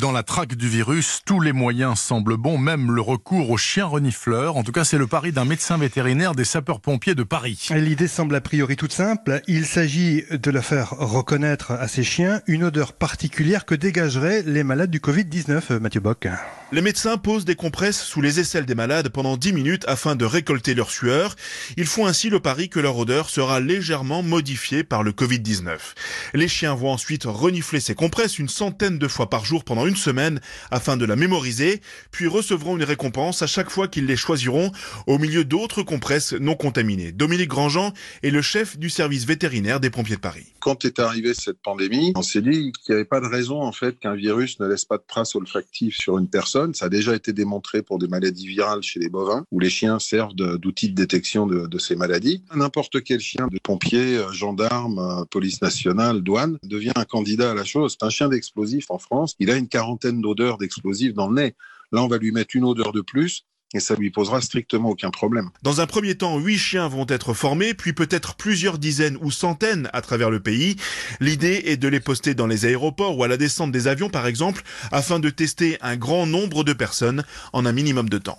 Dans la traque du virus, tous les moyens semblent bons, même le recours aux chiens renifleurs. En tout cas, c'est le pari d'un médecin vétérinaire des sapeurs-pompiers de Paris. L'idée semble a priori toute simple. Il s'agit de la faire reconnaître à ces chiens une odeur particulière que dégageraient les malades du Covid-19, Mathieu Bock. Les médecins posent des compresses sous les aisselles des malades pendant 10 minutes afin de récolter leur sueur. Ils font ainsi le pari que leur odeur sera légèrement modifiée par le Covid-19. Les chiens vont ensuite renifler ces compresses une centaine de fois par jour pendant une semaine afin de la mémoriser, puis recevront une récompense à chaque fois qu'ils les choisiront au milieu d'autres compresses non contaminées. Dominique Grandjean est le chef du service vétérinaire des pompiers de Paris. Quand est arrivée cette pandémie, on s'est dit qu'il n'y avait pas de raison en fait qu'un virus ne laisse pas de traces olfactives sur une personne ça a déjà été démontré pour des maladies virales chez les bovins, où les chiens servent d'outils de, détection de, ces maladies. N'importe quel chien de pompier, euh, gendarme, euh, police nationale, douane, devient un candidat à la chose. Un chien d'explosif en France, il a une quarantaine d'odeurs d'explosifs dans le nez. Là, on va lui mettre une odeur de plus et ça lui posera strictement aucun problème. Dans un premier temps, huit chiens vont être formés, puis peut-être plusieurs dizaines ou centaines à travers le pays. L'idée est de les poster dans les aéroports ou à la descente des avions, par exemple, afin de tester un grand nombre de personnes en un minimum de temps.